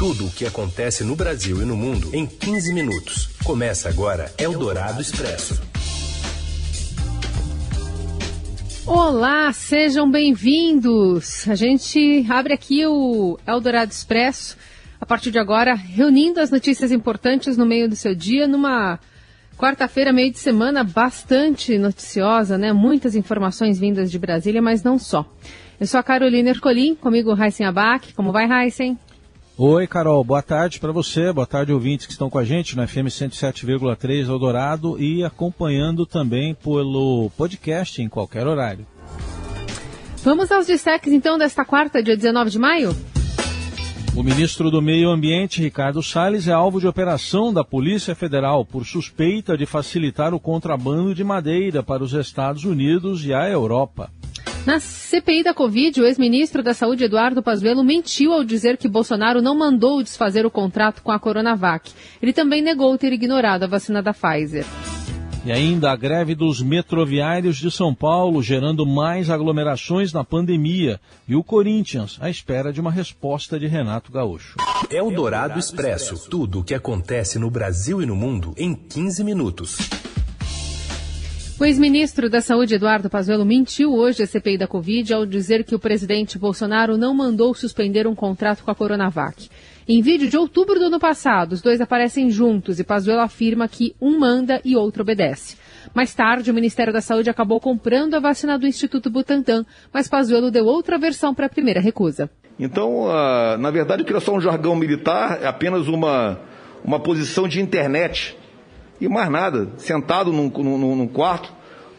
Tudo o que acontece no Brasil e no mundo em 15 minutos. Começa agora Eldorado Expresso. Olá, sejam bem-vindos. A gente abre aqui o Eldorado Expresso a partir de agora, reunindo as notícias importantes no meio do seu dia numa Quarta-feira, meio de semana, bastante noticiosa, né? Muitas informações vindas de Brasília, mas não só. Eu sou a Carolina Ercolim, comigo Heisen Abac. Como vai, Heisen? Oi, Carol. Boa tarde para você. Boa tarde, ouvintes que estão com a gente no FM 107,3 Eldorado e acompanhando também pelo podcast em qualquer horário. Vamos aos destaques, então, desta quarta, dia 19 de maio? O ministro do Meio Ambiente, Ricardo Salles, é alvo de operação da Polícia Federal por suspeita de facilitar o contrabando de madeira para os Estados Unidos e a Europa. Na CPI da Covid, o ex-ministro da Saúde, Eduardo Pazuello, mentiu ao dizer que Bolsonaro não mandou desfazer o contrato com a Coronavac. Ele também negou ter ignorado a vacina da Pfizer. E ainda a greve dos metroviários de São Paulo, gerando mais aglomerações na pandemia. E o Corinthians, à espera de uma resposta de Renato Gaúcho. É o Dourado Expresso. Tudo o que acontece no Brasil e no mundo em 15 minutos. O ex-ministro da Saúde, Eduardo Pazuello, mentiu hoje à CPI da Covid ao dizer que o presidente Bolsonaro não mandou suspender um contrato com a Coronavac. Em vídeo de outubro do ano passado, os dois aparecem juntos e Pazuello afirma que um manda e outro obedece. Mais tarde, o Ministério da Saúde acabou comprando a vacina do Instituto Butantan, mas Pazuello deu outra versão para a primeira recusa. Então, uh, na verdade, aquilo é só um jargão militar, é apenas uma, uma posição de internet e mais nada. Sentado num, num, num quarto,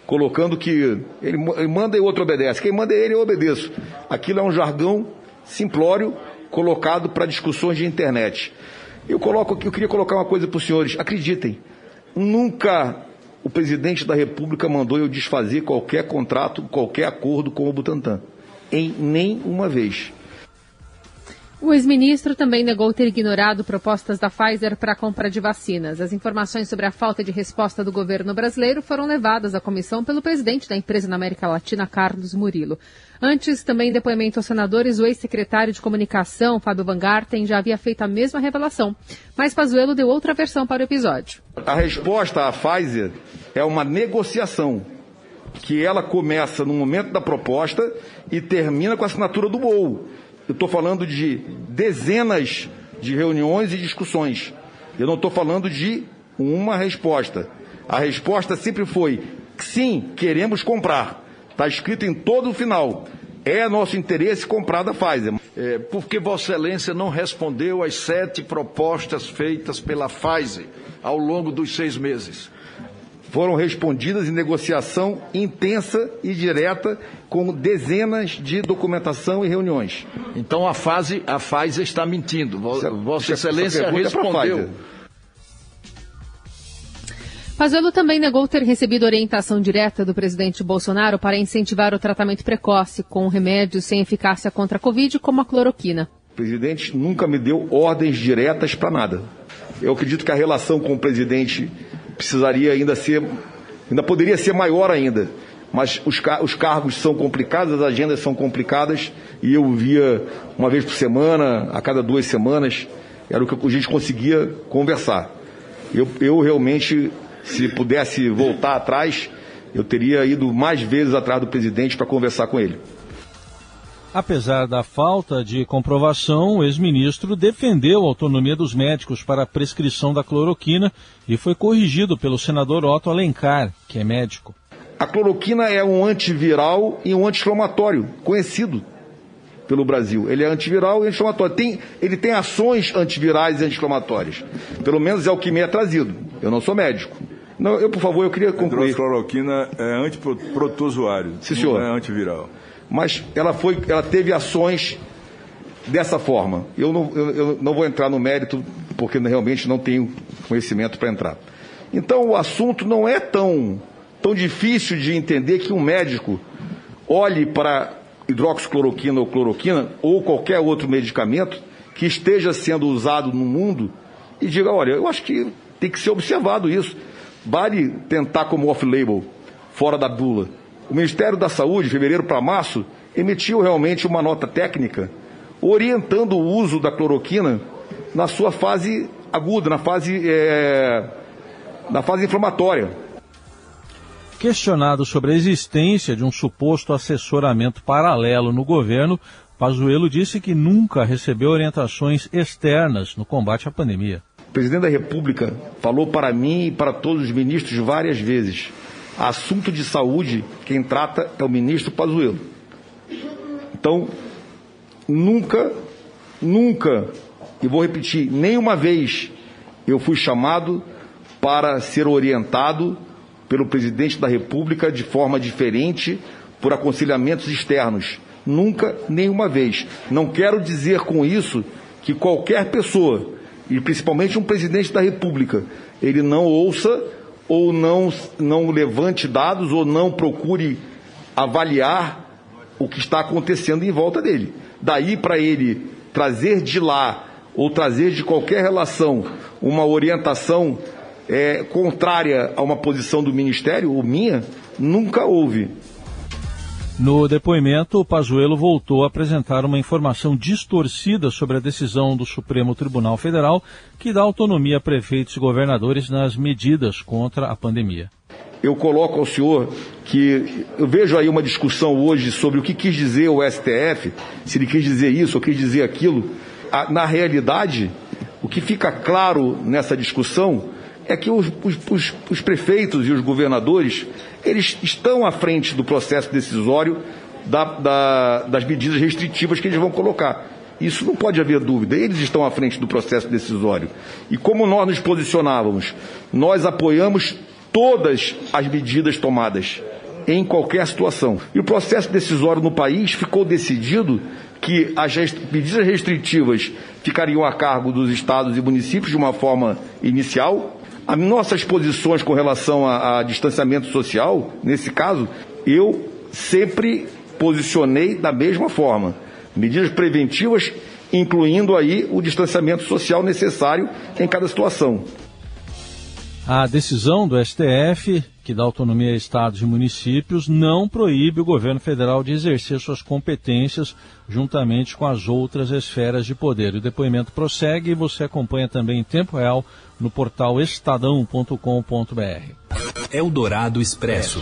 colocando que ele, ele manda e outro obedece. Quem manda é ele, eu obedeço. Aquilo é um jargão simplório colocado para discussões de internet. Eu, coloco, eu queria colocar uma coisa para os senhores. Acreditem, nunca o presidente da República mandou eu desfazer qualquer contrato, qualquer acordo com o Butantan. Em nenhuma vez. O ex-ministro também negou ter ignorado propostas da Pfizer para a compra de vacinas. As informações sobre a falta de resposta do governo brasileiro foram levadas à comissão pelo presidente da empresa na América Latina, Carlos Murilo. Antes, também depoimento aos senadores, o ex-secretário de comunicação, Fábio Van Garten, já havia feito a mesma revelação. Mas Pazuello deu outra versão para o episódio. A resposta à Pfizer é uma negociação que ela começa no momento da proposta e termina com a assinatura do BOU. Eu estou falando de dezenas de reuniões e discussões. Eu não estou falando de uma resposta. A resposta sempre foi: sim, queremos comprar. Está escrito em todo o final. É nosso interesse comprar da Pfizer. É, por que Vossa Excelência não respondeu às sete propostas feitas pela Pfizer ao longo dos seis meses? Foram respondidas em negociação intensa e direta com dezenas de documentação e reuniões. Então a, fase, a Pfizer está mentindo. Vossa Excelência é respondeu. Pazuello também negou ter recebido orientação direta do presidente Bolsonaro para incentivar o tratamento precoce com remédios sem eficácia contra a Covid, como a cloroquina. O presidente nunca me deu ordens diretas para nada. Eu acredito que a relação com o presidente precisaria ainda ser, ainda poderia ser maior ainda. Mas os, os cargos são complicados, as agendas são complicadas, e eu via uma vez por semana, a cada duas semanas, era o que a gente conseguia conversar. Eu, eu realmente se pudesse voltar atrás, eu teria ido mais vezes atrás do presidente para conversar com ele. Apesar da falta de comprovação, o ex-ministro defendeu a autonomia dos médicos para a prescrição da cloroquina e foi corrigido pelo senador Otto Alencar, que é médico. A cloroquina é um antiviral e um anti-inflamatório conhecido pelo Brasil. Ele é antiviral e anti-inflamatório. Tem, ele tem ações antivirais e anti-inflamatórias. Pelo menos é o que me é trazido. Eu não sou médico. Não, eu, por favor, eu queria concluir. A cloroquina é antiprotozoário, Sim, senhor. não é antiviral. Mas ela, foi, ela teve ações dessa forma. Eu não, eu, eu não vou entrar no mérito, porque realmente não tenho conhecimento para entrar. Então, o assunto não é tão, tão difícil de entender que um médico olhe para hidroxicloroquina ou cloroquina ou qualquer outro medicamento que esteja sendo usado no mundo e diga, olha, eu acho que tem que ser observado isso. Vale tentar como off-label, fora da bula. O Ministério da Saúde, de fevereiro para março, emitiu realmente uma nota técnica orientando o uso da cloroquina na sua fase aguda, na fase, é, na fase inflamatória. Questionado sobre a existência de um suposto assessoramento paralelo no governo, Pazuello disse que nunca recebeu orientações externas no combate à pandemia. O presidente da República falou para mim e para todos os ministros várias vezes: assunto de saúde, quem trata é o ministro Pazuello. Então, nunca, nunca, e vou repetir, nenhuma vez eu fui chamado para ser orientado pelo presidente da República de forma diferente por aconselhamentos externos. Nunca, nenhuma vez. Não quero dizer com isso que qualquer pessoa, e principalmente um presidente da República, ele não ouça ou não, não levante dados ou não procure avaliar o que está acontecendo em volta dele. Daí para ele trazer de lá ou trazer de qualquer relação uma orientação é, contrária a uma posição do Ministério, ou minha, nunca houve. No depoimento, o Pazuello voltou a apresentar uma informação distorcida sobre a decisão do Supremo Tribunal Federal que dá autonomia a prefeitos e governadores nas medidas contra a pandemia. Eu coloco ao senhor que eu vejo aí uma discussão hoje sobre o que quis dizer o STF, se ele quis dizer isso ou quis dizer aquilo. Na realidade, o que fica claro nessa discussão é que os, os, os, prefeitos e os governadores eles estão à frente do processo decisório da, da, das medidas restritivas que eles vão colocar. Isso não pode haver dúvida. Eles estão à frente do processo decisório. E como nós nos posicionávamos, nós apoiamos todas as medidas tomadas em qualquer situação. E o processo decisório no país ficou decidido que as medidas restritivas ficariam a cargo dos estados e municípios de uma forma inicial, as nossas posições com relação a, a distanciamento social, nesse caso, eu sempre posicionei da mesma forma. Medidas preventivas, incluindo aí o distanciamento social necessário em cada situação. A decisão do STF, que dá autonomia a estados e municípios, não proíbe o governo federal de exercer suas competências juntamente com as outras esferas de poder. O depoimento prossegue e você acompanha também em tempo real no portal estadão.com.br. Eldorado Expresso.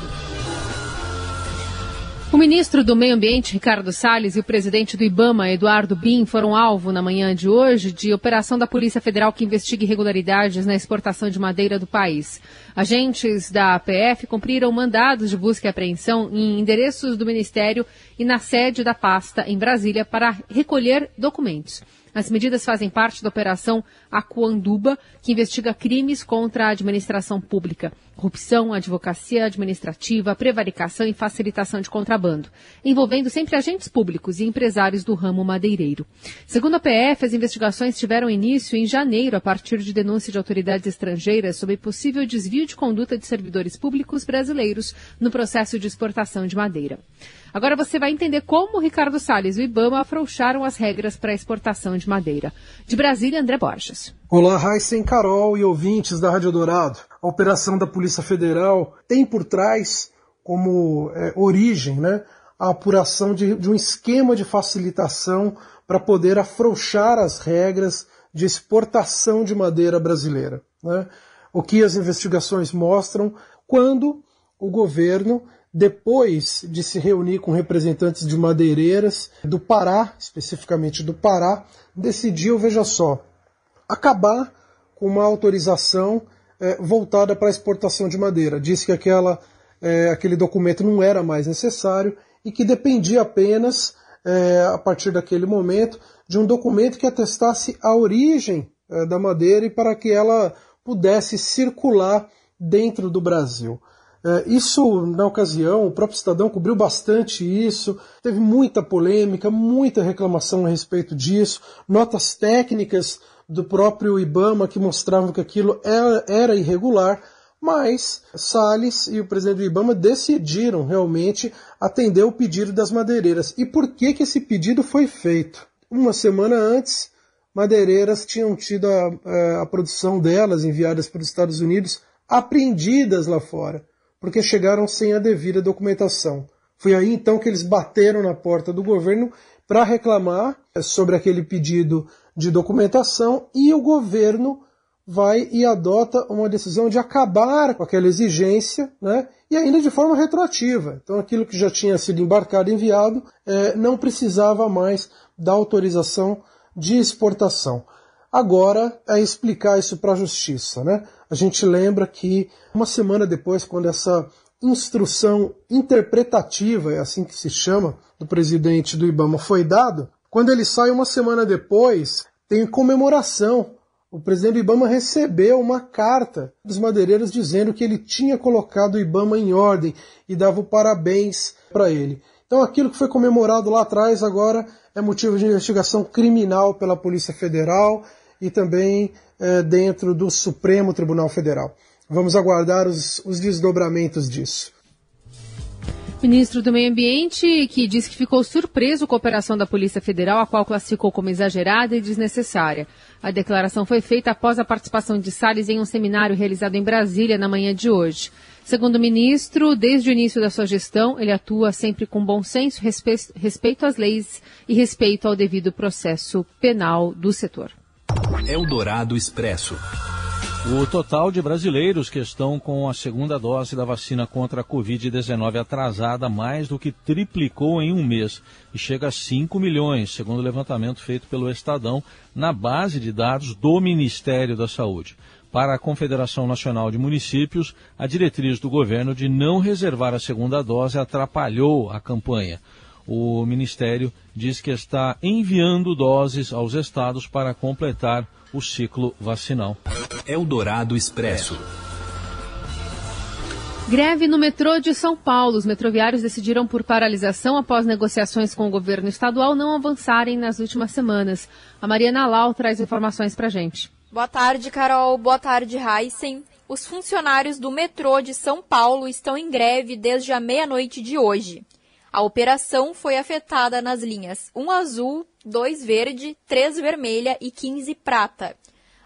O ministro do Meio Ambiente, Ricardo Salles, e o presidente do Ibama, Eduardo Bin, foram alvo na manhã de hoje de operação da Polícia Federal que investiga irregularidades na exportação de madeira do país. Agentes da APF cumpriram mandados de busca e apreensão em endereços do Ministério e na sede da pasta em Brasília para recolher documentos. As medidas fazem parte da Operação Acuanduba, que investiga crimes contra a administração pública, corrupção, advocacia administrativa, prevaricação e facilitação de contrabando, envolvendo sempre agentes públicos e empresários do ramo madeireiro. Segundo a PF, as investigações tiveram início em janeiro a partir de denúncia de autoridades estrangeiras sobre possível desvio de conduta de servidores públicos brasileiros no processo de exportação de madeira. Agora você vai entender como Ricardo Salles e o Ibama afrouxaram as regras para a exportação de madeira. De Brasília, André Borges. Olá, Raíssen Carol e ouvintes da Rádio Dourado. A operação da Polícia Federal tem por trás como é, origem né, a apuração de, de um esquema de facilitação para poder afrouxar as regras de exportação de madeira brasileira. Né? O que as investigações mostram quando o governo depois de se reunir com representantes de madeireiras do Pará, especificamente do Pará, decidiu, veja só, acabar com uma autorização é, voltada para a exportação de madeira. Disse que aquela, é, aquele documento não era mais necessário e que dependia apenas, é, a partir daquele momento, de um documento que atestasse a origem da madeira e para que ela pudesse circular dentro do Brasil. É, isso, na ocasião, o próprio Estadão cobriu bastante isso, teve muita polêmica, muita reclamação a respeito disso, notas técnicas do próprio Ibama que mostravam que aquilo era, irregular, mas Salles e o presidente do Ibama decidiram realmente atender o pedido das madeireiras. E por que, que esse pedido foi feito? Uma semana antes, madeireiras tinham tido a, a produção delas, enviadas para os Estados Unidos, apreendidas lá fora porque chegaram sem a devida documentação. Foi aí então que eles bateram na porta do governo para reclamar sobre aquele pedido de documentação e o governo vai e adota uma decisão de acabar com aquela exigência, né? E ainda de forma retroativa. Então, aquilo que já tinha sido embarcado e enviado é, não precisava mais da autorização de exportação. Agora é explicar isso para a justiça, né? A gente lembra que uma semana depois, quando essa instrução interpretativa, é assim que se chama, do presidente do IBAMA foi dado, quando ele sai uma semana depois, tem comemoração o presidente do Ibama recebeu uma carta dos madeireiros dizendo que ele tinha colocado o Ibama em ordem e dava parabéns para ele. Então aquilo que foi comemorado lá atrás agora é motivo de investigação criminal pela Polícia Federal e também é, dentro do Supremo Tribunal Federal. Vamos aguardar os, os desdobramentos disso. Ministro do Meio Ambiente, que disse que ficou surpreso com a operação da Polícia Federal, a qual classificou como exagerada e desnecessária. A declaração foi feita após a participação de Salles em um seminário realizado em Brasília na manhã de hoje. Segundo o ministro, desde o início da sua gestão, ele atua sempre com bom senso, respeito às leis e respeito ao devido processo penal do setor. Eldorado Expresso. O total de brasileiros que estão com a segunda dose da vacina contra a Covid-19 atrasada mais do que triplicou em um mês e chega a 5 milhões, segundo o levantamento feito pelo Estadão na base de dados do Ministério da Saúde. Para a Confederação Nacional de Municípios, a diretriz do governo de não reservar a segunda dose atrapalhou a campanha. O Ministério diz que está enviando doses aos estados para completar o ciclo vacinal. Eldorado Expresso. Greve no metrô de São Paulo. Os metroviários decidiram por paralisação após negociações com o governo estadual não avançarem nas últimas semanas. A Mariana Lau traz informações para gente. Boa tarde, Carol. Boa tarde, Heisen. Os funcionários do metrô de São Paulo estão em greve desde a meia-noite de hoje. A operação foi afetada nas linhas 1 azul, 2 verde, 3 vermelha e 15 prata.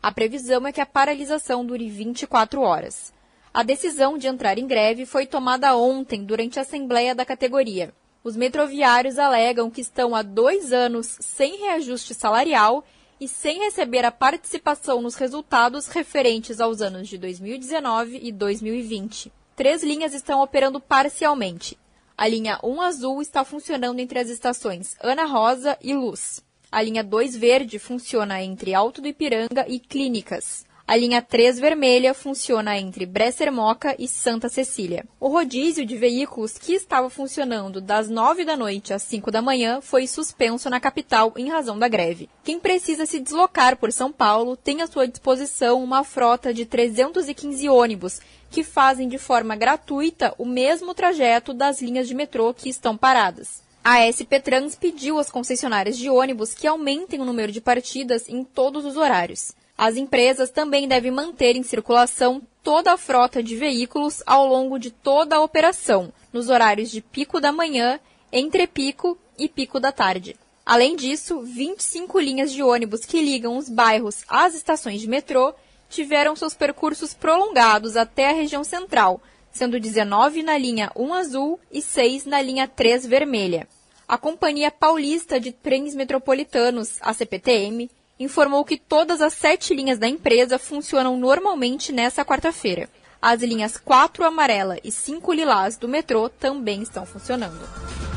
A previsão é que a paralisação dure 24 horas. A decisão de entrar em greve foi tomada ontem, durante a assembleia da categoria. Os metroviários alegam que estão há dois anos sem reajuste salarial e sem receber a participação nos resultados referentes aos anos de 2019 e 2020. Três linhas estão operando parcialmente. A linha 1 azul está funcionando entre as estações Ana Rosa e Luz. A linha 2 verde funciona entre Alto do Ipiranga e Clínicas. A linha 3 vermelha funciona entre Bresser Moca e Santa Cecília. O rodízio de veículos que estava funcionando das 9 da noite às 5 da manhã foi suspenso na capital em razão da greve. Quem precisa se deslocar por São Paulo tem à sua disposição uma frota de 315 ônibus que fazem de forma gratuita o mesmo trajeto das linhas de metrô que estão paradas. A SP Trans pediu às concessionárias de ônibus que aumentem o número de partidas em todos os horários. As empresas também devem manter em circulação toda a frota de veículos ao longo de toda a operação, nos horários de pico da manhã, entre pico e pico da tarde. Além disso, 25 linhas de ônibus que ligam os bairros às estações de metrô tiveram seus percursos prolongados até a região central, sendo 19 na linha 1 azul e 6 na linha 3 vermelha. A Companhia Paulista de Trens Metropolitanos, a CPTM, informou que todas as sete linhas da empresa funcionam normalmente nesta quarta-feira. As linhas 4 amarela e 5 lilás do metrô também estão funcionando.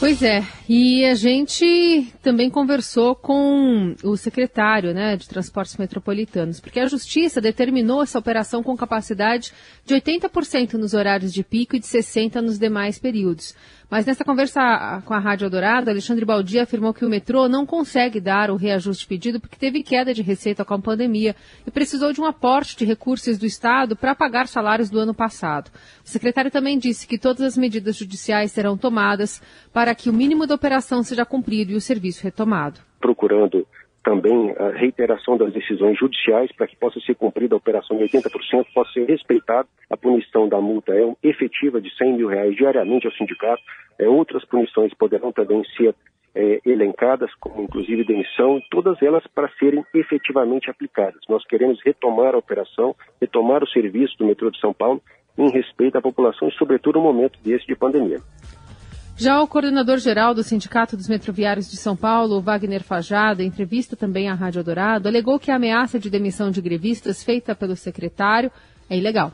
Pois é, e a gente também conversou com o secretário né, de Transportes Metropolitanos, porque a Justiça determinou essa operação com capacidade de 80% nos horários de pico e de 60% nos demais períodos. Mas nessa conversa com a Rádio Eldorado, Alexandre Baldi afirmou que o metrô não consegue dar o reajuste pedido porque teve queda de receita com a pandemia e precisou de um aporte de recursos do Estado para pagar salários do ano passado. O secretário também disse que todas as medidas judiciais serão tomadas para que o mínimo da operação seja cumprido e o serviço retomado. Procurando também a reiteração das decisões judiciais para que possa ser cumprida a operação de 80%, possa ser respeitada a punição da multa é efetiva de 100 mil reais diariamente ao sindicato. É, outras punições poderão também ser é, elencadas, como inclusive demissão, todas elas para serem efetivamente aplicadas. Nós queremos retomar a operação, retomar o serviço do metrô de São Paulo em respeito à população sobretudo, no momento desse de pandemia. Já o coordenador-geral do Sindicato dos Metroviários de São Paulo, Wagner Fajada, em entrevista também à Rádio Dourado, alegou que a ameaça de demissão de grevistas feita pelo secretário é ilegal.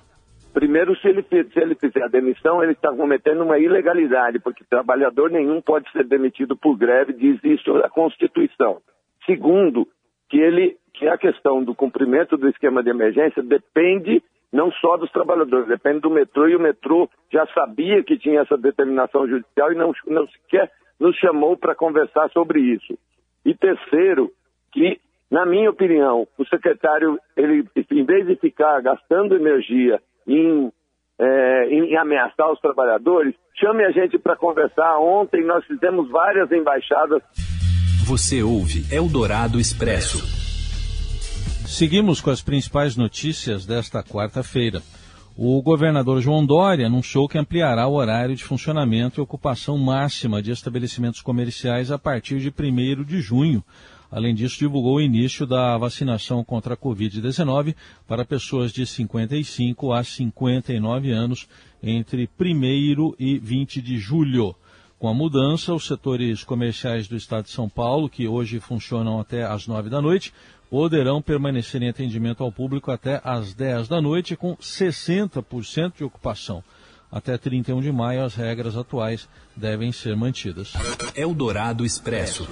Primeiro, se ele, se ele fizer a demissão, ele está cometendo uma ilegalidade, porque trabalhador nenhum pode ser demitido por greve, diz isso a Constituição. Segundo, que ele que a questão do cumprimento do esquema de emergência depende não só dos trabalhadores, depende do metrô, e o metrô já sabia que tinha essa determinação judicial e não, não sequer nos chamou para conversar sobre isso. E terceiro, que, na minha opinião, o secretário, ele, em vez de ficar gastando energia em, é, em ameaçar os trabalhadores, chame a gente para conversar. Ontem nós fizemos várias embaixadas. Você ouve Eldorado Expresso. Seguimos com as principais notícias desta quarta-feira. O governador João Dória anunciou que ampliará o horário de funcionamento e ocupação máxima de estabelecimentos comerciais a partir de 1 de junho. Além disso, divulgou o início da vacinação contra a Covid-19 para pessoas de 55 a 59 anos entre 1 e 20 de julho. Com a mudança, os setores comerciais do Estado de São Paulo, que hoje funcionam até às 9 da noite, poderão permanecer em atendimento ao público até às 10 da noite, com 60% de ocupação. Até 31 de maio, as regras atuais devem ser mantidas. Eldorado Expresso.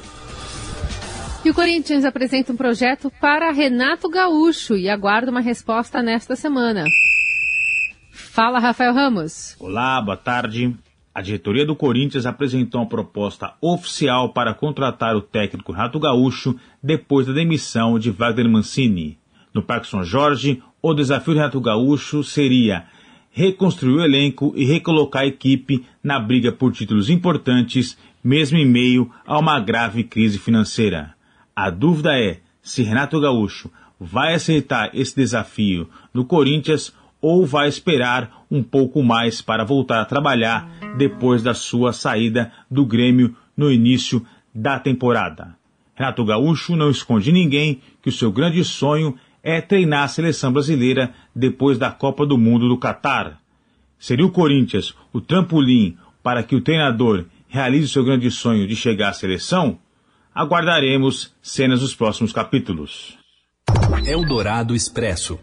E o Corinthians apresenta um projeto para Renato Gaúcho e aguarda uma resposta nesta semana. Fala, Rafael Ramos. Olá, boa tarde. A diretoria do Corinthians apresentou uma proposta oficial para contratar o técnico Renato Gaúcho depois da demissão de Wagner Mancini. No Parque São Jorge, o desafio do Renato Gaúcho seria reconstruir o elenco e recolocar a equipe na briga por títulos importantes, mesmo em meio a uma grave crise financeira. A dúvida é se Renato Gaúcho vai aceitar esse desafio no Corinthians ou vai esperar um pouco mais para voltar a trabalhar depois da sua saída do Grêmio no início da temporada. Renato Gaúcho não esconde ninguém que o seu grande sonho é treinar a seleção brasileira depois da Copa do Mundo do Catar. Seria o Corinthians o trampolim para que o treinador realize o seu grande sonho de chegar à seleção? Aguardaremos cenas dos próximos capítulos. Eldorado Expresso.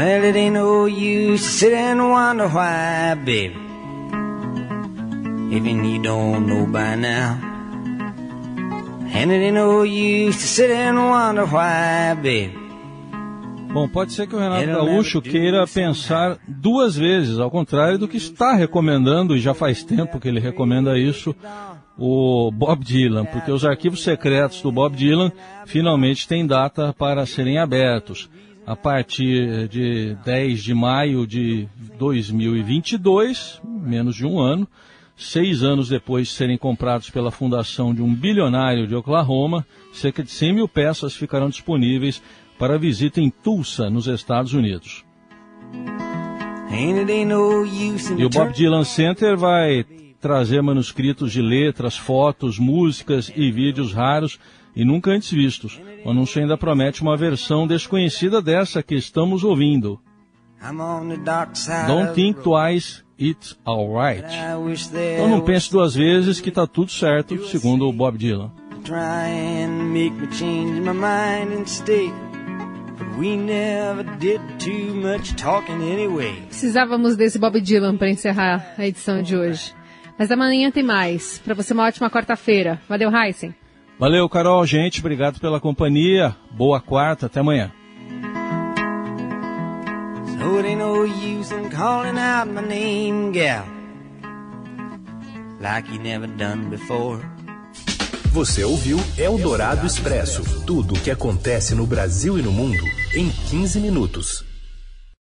Well, it ain't no use to sit and wonder why, baby. Even you don't know by now. And it ain't no use to sit and wonder why, baby. Bom, pode ser que o Renato Gaúcho queira pensar duas vezes, ao contrário do que está recomendando, e já faz tempo que ele recomenda isso, o Bob Dylan, porque os arquivos secretos do Bob Dylan finalmente têm data para serem abertos a partir de 10 de maio de 2022, menos de um ano, seis anos depois de serem comprados pela fundação de um bilionário de Oklahoma, cerca de 100 mil peças ficarão disponíveis para visita em Tulsa, nos Estados Unidos. E o Bob Dylan Center vai trazer manuscritos de letras, fotos, músicas e vídeos raros e nunca antes vistos. O anúncio ainda promete uma versão desconhecida dessa que estamos ouvindo. Don't think twice, it's alright. Então não pense duas vezes que está tudo certo, segundo o Bob Dylan. Precisávamos desse Bob Dylan para encerrar a edição de hoje. Mas amanhã tem mais. Para você, uma ótima quarta-feira. Valeu, Heisen. Valeu, Carol, gente. Obrigado pela companhia. Boa quarta. Até amanhã. So it ain't no use in calling out my name, gal. Like you never done before. Você ouviu Eldorado Expresso tudo o que acontece no Brasil e no mundo em 15 minutos.